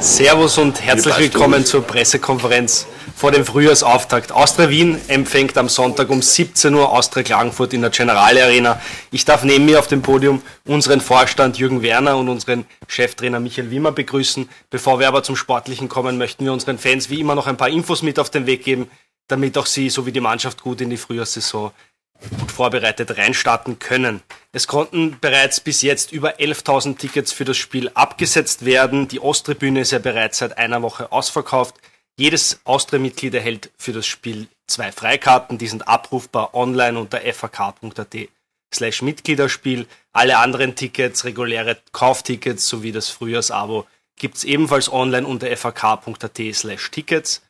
Servus und herzlich willkommen zur Pressekonferenz vor dem Frühjahrsauftakt. Austria Wien empfängt am Sonntag um 17 Uhr Austria Klagenfurt in der Generale Arena. Ich darf neben mir auf dem Podium unseren Vorstand Jürgen Werner und unseren Cheftrainer Michael Wimmer begrüßen. Bevor wir aber zum Sportlichen kommen, möchten wir unseren Fans wie immer noch ein paar Infos mit auf den Weg geben, damit auch sie sowie die Mannschaft gut in die Frühjahrssaison gut vorbereitet reinstarten können. Es konnten bereits bis jetzt über 11.000 Tickets für das Spiel abgesetzt werden. Die Osttribüne ist ja bereits seit einer Woche ausverkauft. Jedes Austria-Mitglied erhält für das Spiel zwei Freikarten. Die sind abrufbar online unter fak.at slash Mitgliederspiel. Alle anderen Tickets, reguläre Kauftickets sowie das Frühjahrsabo gibt's ebenfalls online unter fak.at slash Tickets.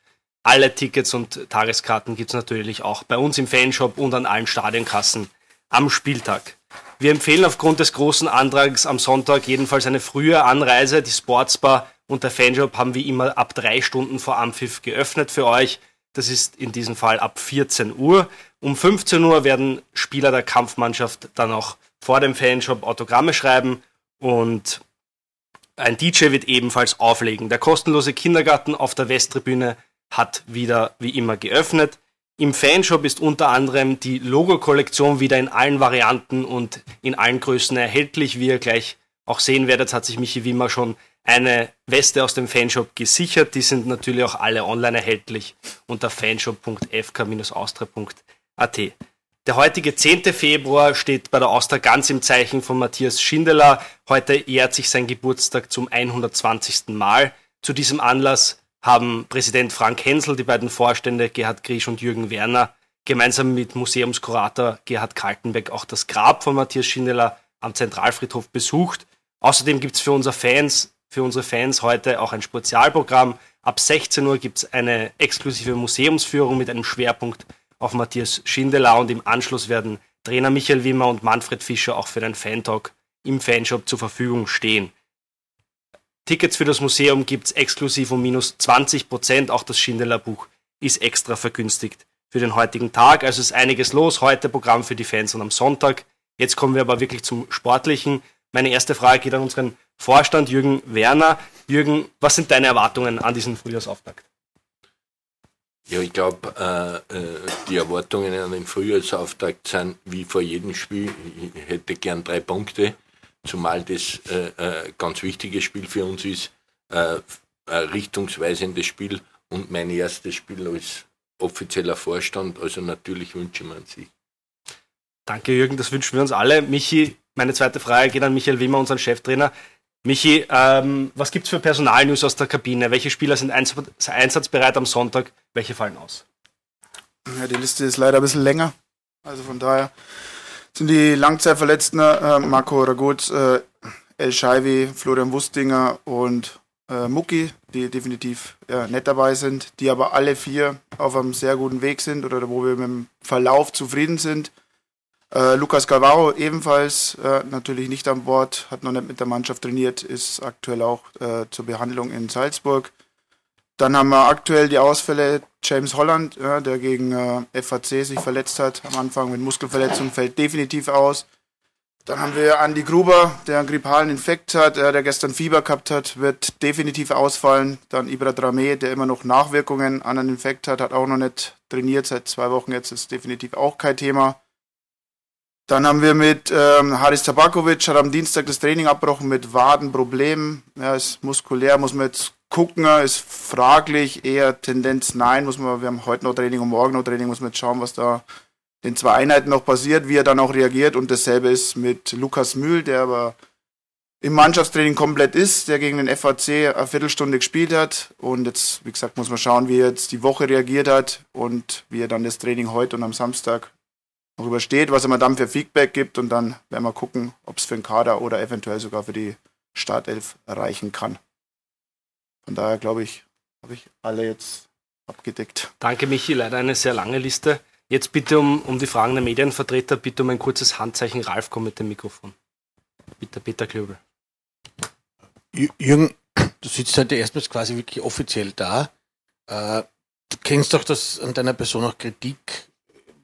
Alle Tickets und Tageskarten gibt's natürlich auch bei uns im Fanshop und an allen Stadionkassen am Spieltag. Wir empfehlen aufgrund des großen Antrags am Sonntag jedenfalls eine frühe Anreise. Die Sportsbar und der Fanshop haben wie immer ab drei Stunden vor Ampfiff geöffnet für euch. Das ist in diesem Fall ab 14 Uhr. Um 15 Uhr werden Spieler der Kampfmannschaft dann auch vor dem Fanshop Autogramme schreiben und ein DJ wird ebenfalls auflegen. Der kostenlose Kindergarten auf der Westtribüne hat wieder wie immer geöffnet. Im Fanshop ist unter anderem die Logo-Kollektion wieder in allen Varianten und in allen Größen erhältlich. Wie ihr gleich auch sehen werdet, hat sich Michi Wimmer schon eine Weste aus dem Fanshop gesichert. Die sind natürlich auch alle online erhältlich unter fanshop.fk-austria.at. Der heutige 10. Februar steht bei der Austria ganz im Zeichen von Matthias Schindeler. Heute jährt sich sein Geburtstag zum 120. Mal. Zu diesem Anlass haben Präsident Frank Hensel, die beiden Vorstände Gerhard Griesch und Jürgen Werner gemeinsam mit Museumskurator Gerhard Kaltenbeck auch das Grab von Matthias Schindeler am Zentralfriedhof besucht. Außerdem gibt's für unsere Fans, für unsere Fans heute auch ein Spezialprogramm. Ab 16 Uhr gibt's eine exklusive Museumsführung mit einem Schwerpunkt auf Matthias Schindeler und im Anschluss werden Trainer Michael Wimmer und Manfred Fischer auch für den Fantalk im Fanshop zur Verfügung stehen. Tickets für das Museum gibt's exklusiv um minus 20 Prozent. Auch das Schindeler Buch ist extra vergünstigt für den heutigen Tag. Also ist einiges los. Heute Programm für die Fans und am Sonntag. Jetzt kommen wir aber wirklich zum Sportlichen. Meine erste Frage geht an unseren Vorstand Jürgen Werner. Jürgen, was sind deine Erwartungen an diesen Frühjahrsauftakt? Ja, ich glaube, äh, äh, die Erwartungen an den Frühjahrsauftakt sind wie vor jedem Spiel. Ich hätte gern drei Punkte zumal das äh, äh, ganz wichtiges Spiel für uns ist, äh, ein richtungsweisendes Spiel und mein erstes Spiel als offizieller Vorstand. Also natürlich wünsche ich mir einen Sieg. Danke, Jürgen, das wünschen wir uns alle. Michi, meine zweite Frage geht an Michael Wimmer, unseren Cheftrainer. Michi, ähm, was gibt es für Personalnews aus der Kabine? Welche Spieler sind einsatzbereit am Sonntag? Welche fallen aus? Ja, die Liste ist leider ein bisschen länger. Also von daher sind die Langzeitverletzten äh, Marco Ragut, äh, El Scheiwi, Florian Wustinger und äh, Mucki, die definitiv ja, nett dabei sind, die aber alle vier auf einem sehr guten Weg sind oder wo wir mit dem Verlauf zufrieden sind. Äh, Lukas Galvaro ebenfalls äh, natürlich nicht an Bord, hat noch nicht mit der Mannschaft trainiert, ist aktuell auch äh, zur Behandlung in Salzburg. Dann haben wir aktuell die Ausfälle James Holland, ja, der gegen äh, FAC sich verletzt hat am Anfang mit Muskelverletzung, fällt definitiv aus. Dann haben wir Andy Gruber, der einen grippalen Infekt hat, äh, der gestern Fieber gehabt hat, wird definitiv ausfallen. Dann Ibra Drame, der immer noch Nachwirkungen an einen Infekt hat, hat auch noch nicht trainiert seit zwei Wochen jetzt, ist definitiv auch kein Thema. Dann haben wir mit ähm, Haris Tabakovic, hat am Dienstag das Training abgebrochen mit Wadenproblemen. Ja, ist muskulär, muss man jetzt gucken, ist fraglich, eher Tendenz nein, muss man, wir haben heute noch Training und morgen noch Training, muss man jetzt schauen, was da in zwei Einheiten noch passiert, wie er dann auch reagiert. Und dasselbe ist mit Lukas Mühl, der aber im Mannschaftstraining komplett ist, der gegen den FAC eine Viertelstunde gespielt hat. Und jetzt, wie gesagt, muss man schauen, wie er jetzt die Woche reagiert hat und wie er dann das Training heute und am Samstag noch übersteht, was er mir dann für Feedback gibt. Und dann werden wir gucken, ob es für den Kader oder eventuell sogar für die Startelf erreichen kann. Von daher glaube ich, habe ich alle jetzt abgedeckt. Danke, Michi. Leider eine sehr lange Liste. Jetzt bitte um, um die Fragen der Medienvertreter, bitte um ein kurzes Handzeichen. Ralf, komm mit dem Mikrofon. Bitte, Peter Klöbel. Jürgen, du sitzt heute erstmals quasi wirklich offiziell da. Äh, du kennst doch, dass an deiner Person auch Kritik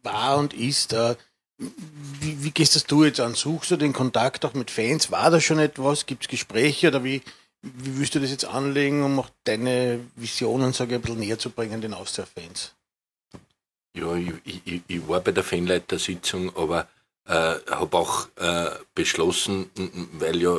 war und ist. Äh, wie, wie gehst das du jetzt an? Suchst du den Kontakt auch mit Fans? War da schon etwas? Gibt es Gespräche oder wie, wie willst du das jetzt anlegen, um auch deine Visionen, ich, ein bisschen näher zu bringen den Austria-Fans? Ja, ich, ich, ich, war bei der Fanleitersitzung, aber äh, habe auch äh, beschlossen, weil ja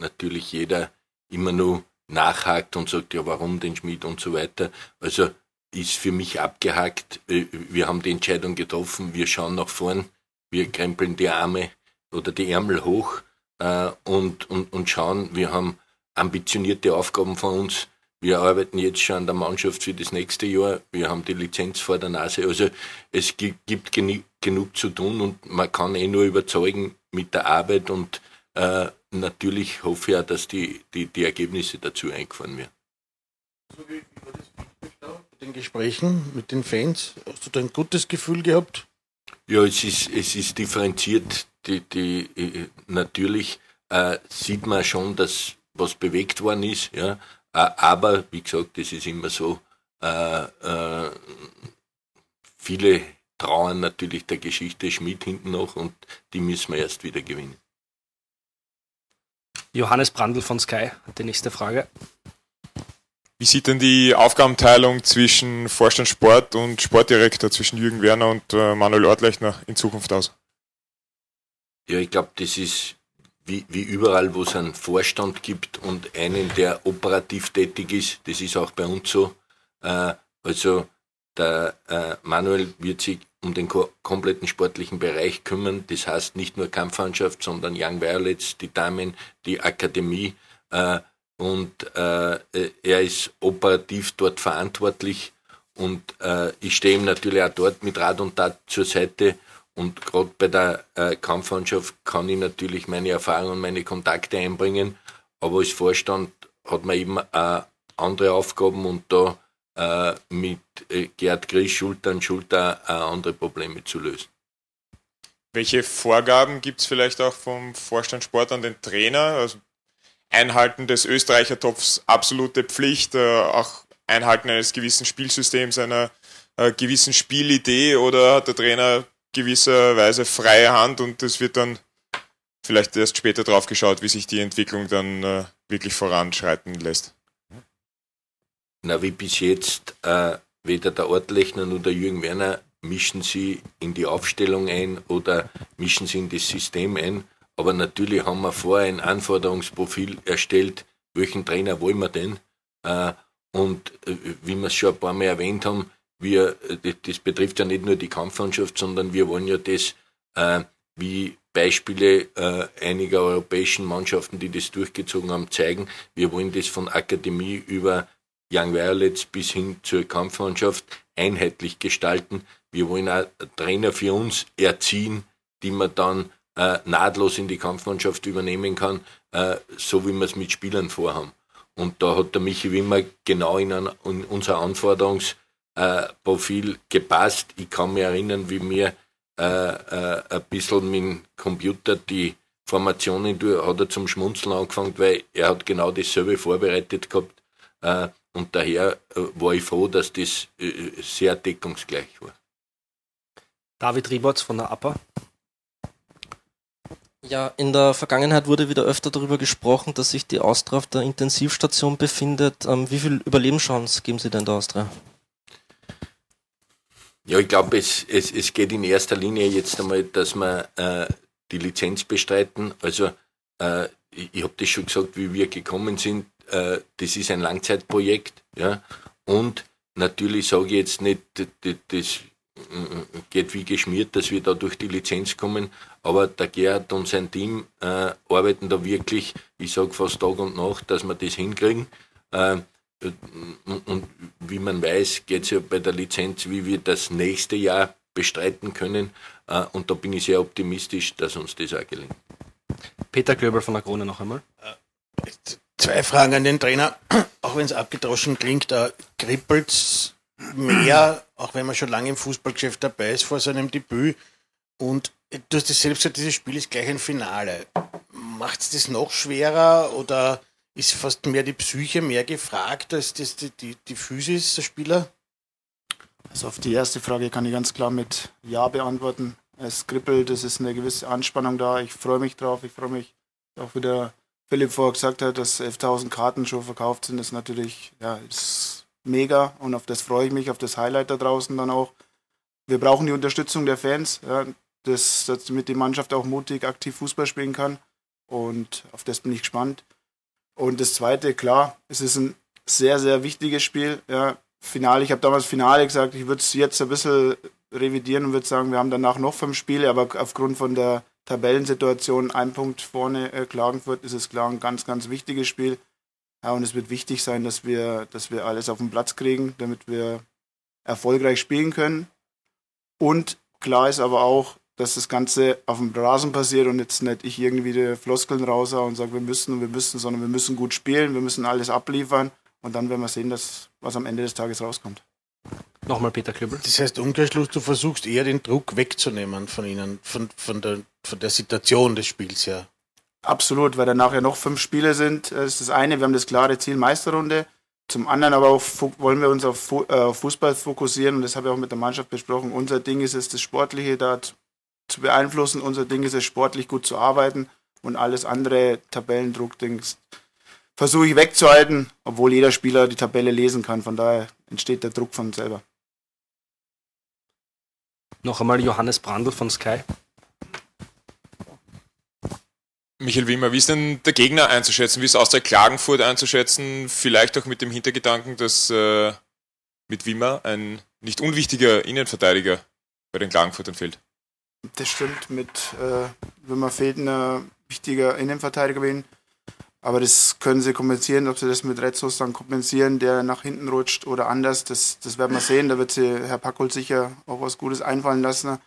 natürlich jeder immer nur nachhakt und sagt, ja, warum den Schmied und so weiter. Also ist für mich abgehakt. Äh, wir haben die Entscheidung getroffen, wir schauen nach vorn, wir krempeln die Arme oder die Ärmel hoch äh, und, und, und schauen, wir haben ambitionierte Aufgaben von uns. Wir arbeiten jetzt schon an der Mannschaft für das nächste Jahr. Wir haben die Lizenz vor der Nase. Also es gibt, genug zu tun und man kann eh nur überzeugen mit der Arbeit und äh, natürlich hoffe ich auch, dass die, die, die Ergebnisse dazu eingefahren werden. So wie war das mit den Gesprächen mit den Fans? Hast du da ein gutes Gefühl gehabt? Ja, es ist, es ist differenziert. Die, die, äh, natürlich äh, sieht man schon, dass was bewegt worden ist. Ja. Aber, wie gesagt, das ist immer so, äh, äh, viele trauern natürlich der Geschichte Schmidt hinten noch und die müssen wir erst wieder gewinnen. Johannes Brandl von Sky hat die nächste Frage. Wie sieht denn die Aufgabenteilung zwischen Vorstand Sport und Sportdirektor, zwischen Jürgen Werner und äh, Manuel Ortlechner in Zukunft aus? Ja, ich glaube, das ist wie, wie überall, wo es einen Vorstand gibt und einen, der operativ tätig ist. Das ist auch bei uns so. Äh, also der äh, Manuel wird sich um den ko kompletten sportlichen Bereich kümmern. Das heißt nicht nur Kampfmannschaft, sondern Young Violets, die Damen, die Akademie. Äh, und äh, er ist operativ dort verantwortlich. Und äh, ich stehe ihm natürlich auch dort mit Rat und Tat zur Seite und gerade bei der äh, Kampfmannschaft kann ich natürlich meine Erfahrungen und meine Kontakte einbringen, aber als Vorstand hat man eben äh, andere Aufgaben und da äh, mit äh, Gerd Grisch Schulter an Schulter äh, andere Probleme zu lösen. Welche Vorgaben gibt es vielleicht auch vom Vorstand Sport an den Trainer? Also Einhalten des Österreicher-Topfs absolute Pflicht, äh, auch Einhalten eines gewissen Spielsystems, einer äh, gewissen Spielidee oder hat der Trainer gewisserweise freie Hand und es wird dann vielleicht erst später drauf geschaut, wie sich die Entwicklung dann äh, wirklich voranschreiten lässt. Na, wie bis jetzt, äh, weder der Ortlechner noch der Jürgen Werner mischen sie in die Aufstellung ein oder mischen sie in das System ein. Aber natürlich haben wir vorher ein Anforderungsprofil erstellt, welchen Trainer wollen wir denn? Äh, und äh, wie wir es schon ein paar Mal erwähnt haben, wir, äh, das betrifft ja nicht nur die Kampfmannschaft, sondern wir wollen ja das, äh, wie Beispiele äh, einiger europäischen Mannschaften, die das durchgezogen haben, zeigen. Wir wollen das von Akademie über Young Violets bis hin zur Kampfmannschaft einheitlich gestalten. Wir wollen auch Trainer für uns erziehen, die man dann äh, nahtlos in die Kampfmannschaft übernehmen kann, äh, so wie wir es mit Spielern vorhaben. Und da hat der Michi Wimmer genau in, ein, in unser Anforderungs- äh, Profil gepasst. Ich kann mich erinnern, wie mir äh, äh, ein bisschen dem Computer die Formationen durch, hat er zum Schmunzeln angefangen, weil er hat genau dasselbe vorbereitet gehabt. Äh, und daher äh, war ich froh, dass das äh, sehr deckungsgleich war. David Rieberts von der APA. Ja, in der Vergangenheit wurde wieder öfter darüber gesprochen, dass sich die Austria auf der Intensivstation befindet. Ähm, wie viel Überlebenschance geben Sie denn der Austria? Ja, ich glaube, es, es, es geht in erster Linie jetzt einmal, dass wir äh, die Lizenz bestreiten. Also äh, ich, ich habe das schon gesagt, wie wir gekommen sind. Äh, das ist ein Langzeitprojekt. Ja? Und natürlich sage ich jetzt nicht, das, äh, geht wie geschmiert, dass wir da durch die Lizenz kommen. Aber der Gerhard und sein Team äh, arbeiten da wirklich, ich sage fast Tag und Nacht, dass wir das hinkriegen. Äh, und wie man weiß, geht es ja bei der Lizenz, wie wir das nächste Jahr bestreiten können. Äh, und da bin ich sehr optimistisch, dass uns das auch gelingt. Peter Klöber von der Krone noch einmal. Äh, zwei Fragen an den Trainer, auch wenn es abgedroschen klingt. Äh, Kribbelt mehr, auch wenn man schon lange im Fußballgeschäft dabei ist, vor seinem Debüt. Und du hast es selbst gesagt, dieses Spiel ist gleich ein Finale. Macht es das noch schwerer oder ist fast mehr die Psyche mehr gefragt als das, die, die, die Physis der Spieler? Also auf die erste Frage kann ich ganz klar mit Ja beantworten. Es kribbelt, es ist eine gewisse Anspannung da. Ich freue mich drauf. Ich freue mich auch wieder Philipp vorher gesagt hat, dass 11.000 Karten schon verkauft sind, ist natürlich ja, ist mega und auf das freue ich mich, auf das Highlight da draußen dann auch. Wir brauchen die Unterstützung der Fans, ja, dass, dass mit die Mannschaft auch mutig aktiv Fußball spielen kann und auf das bin ich gespannt. Und das Zweite, klar, es ist ein sehr, sehr wichtiges Spiel. Ja, Finale, ich habe damals Finale gesagt, ich würde es jetzt ein bisschen revidieren und würde sagen, wir haben danach noch fünf Spiele, aber aufgrund von der Tabellensituation ein Punkt vorne äh, Klagenfurt ist es klar ein ganz, ganz wichtiges Spiel. Ja, und es wird wichtig sein, dass wir, dass wir alles auf den Platz kriegen, damit wir erfolgreich spielen können. Und klar ist aber auch, dass das Ganze auf dem Rasen passiert und jetzt nicht ich irgendwie die Floskeln raushaue und sage, wir müssen und wir müssen, sondern wir müssen gut spielen, wir müssen alles abliefern und dann werden wir sehen, dass, was am Ende des Tages rauskommt. Nochmal Peter Klüppel. Das heißt, Umkehrschluss, du versuchst eher den Druck wegzunehmen von ihnen, von, von, der, von der Situation des Spiels her. Absolut, weil dann nachher noch fünf Spiele sind. Das ist das eine, wir haben das klare Ziel Meisterrunde. Zum anderen aber auch wollen wir uns auf äh, Fußball fokussieren und das habe ich auch mit der Mannschaft besprochen. Unser Ding ist es, das Sportliche da zu beeinflussen. Unser Ding ist es, sportlich gut zu arbeiten und alles andere, Tabellendruck, Dings, versuche ich wegzuhalten, obwohl jeder Spieler die Tabelle lesen kann. Von daher entsteht der Druck von selber. Noch einmal Johannes Brandl von Sky. Michael Wimmer, wie ist denn der Gegner einzuschätzen? Wie ist aus der Klagenfurt einzuschätzen? Vielleicht auch mit dem Hintergedanken, dass äh, mit Wimmer ein nicht unwichtiger Innenverteidiger bei den Klagenfurtern fehlt. Das stimmt, mit äh, Wimmer fehlt ein wichtiger Innenverteidiger ihnen. Aber das können sie kompensieren, ob sie das mit Retzos dann kompensieren, der nach hinten rutscht oder anders, das, das werden wir sehen. Da wird sie Herr Packold sicher auch was Gutes einfallen lassen.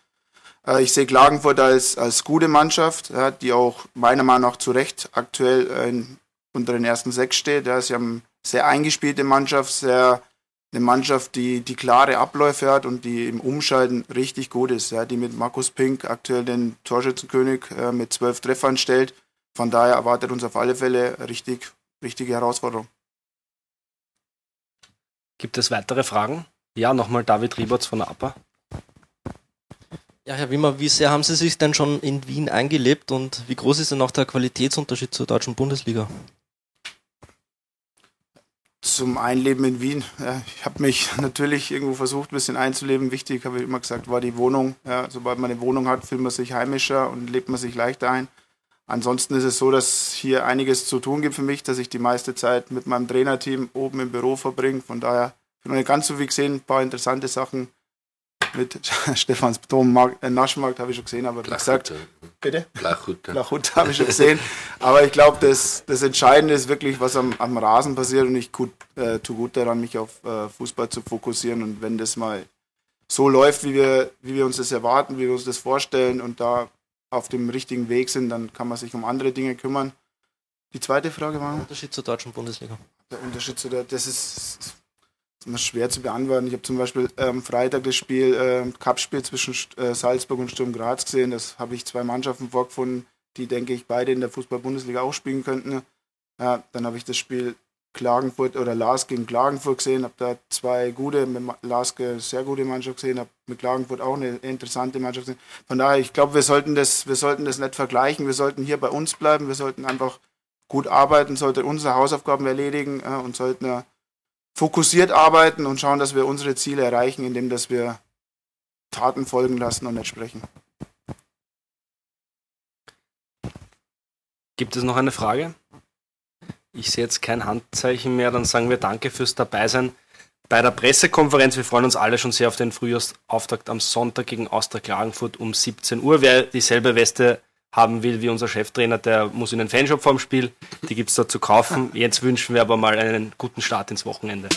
Äh, ich sehe Klagenfurt als, als gute Mannschaft, ja, die auch meiner Meinung nach zu Recht aktuell in, unter den ersten sechs steht. Ja, sie haben sehr eingespielte Mannschaft, sehr eine Mannschaft, die, die klare Abläufe hat und die im Umschalten richtig gut ist, ja, die mit Markus Pink aktuell den Torschützenkönig äh, mit zwölf Treffern stellt von daher erwartet uns auf alle Fälle richtig, richtige Herausforderung. Gibt es weitere Fragen? Ja, nochmal David Rieberts von der APA. Ja, Herr Wimmer, wie sehr haben Sie sich denn schon in Wien eingelebt und wie groß ist denn auch der Qualitätsunterschied zur deutschen Bundesliga? Zum Einleben in Wien. Ich habe mich natürlich irgendwo versucht, ein bisschen einzuleben. Wichtig, habe ich immer gesagt, war die Wohnung. Ja, sobald man eine Wohnung hat, fühlt man sich heimischer und lebt man sich leichter ein. Ansonsten ist es so, dass hier einiges zu tun gibt für mich, dass ich die meiste Zeit mit meinem Trainerteam oben im Büro verbringe. Von daher habe ich noch nicht ganz so viel gesehen, ein paar interessante Sachen mit Stefans Dom äh, Naschmarkt habe ich schon gesehen, aber wie gesagt, bitte? Blachhutte. Blachhutte habe ich schon gesehen. aber ich glaube, das, das Entscheidende ist wirklich, was am, am Rasen passiert und ich gut, äh, tue gut daran, mich auf äh, Fußball zu fokussieren und wenn das mal so läuft, wie wir, wie wir uns das erwarten, wie wir uns das vorstellen und da auf dem richtigen Weg sind, dann kann man sich um andere Dinge kümmern. Die zweite Frage war? Der Unterschied zur deutschen Bundesliga. Der Unterschied zu der, das ist, das ist immer schwer zu beantworten. Ich habe zum Beispiel ähm, Freitag das Spiel, äh, Cup-Spiel zwischen äh, Salzburg und Sturm Graz gesehen. Das habe ich zwei Mannschaften vorgefunden, die, denke ich, beide in der Fußball-Bundesliga auch spielen könnten. Ja, dann habe ich das Spiel Klagenfurt oder Lars gegen Klagenfurt gesehen, habe da zwei gute, mit Laske sehr gute Mannschaft gesehen, habe mit Klagenfurt auch eine interessante Mannschaft gesehen. Von daher, ich glaube, wir sollten das, wir sollten das nicht vergleichen, wir sollten hier bei uns bleiben, wir sollten einfach gut arbeiten, sollten unsere Hausaufgaben erledigen äh, und sollten äh, fokussiert arbeiten und schauen, dass wir unsere Ziele erreichen, indem dass wir Taten folgen lassen und nicht sprechen. Gibt es noch eine Frage? Ich sehe jetzt kein Handzeichen mehr, dann sagen wir danke fürs Dabeisein bei der Pressekonferenz. Wir freuen uns alle schon sehr auf den Frühjahrsauftakt am Sonntag gegen Austria Klagenfurt um 17 Uhr. Wer dieselbe Weste haben will wie unser Cheftrainer, der muss in den Fanshop vorm Spiel. Die gibt es da zu kaufen. Jetzt wünschen wir aber mal einen guten Start ins Wochenende.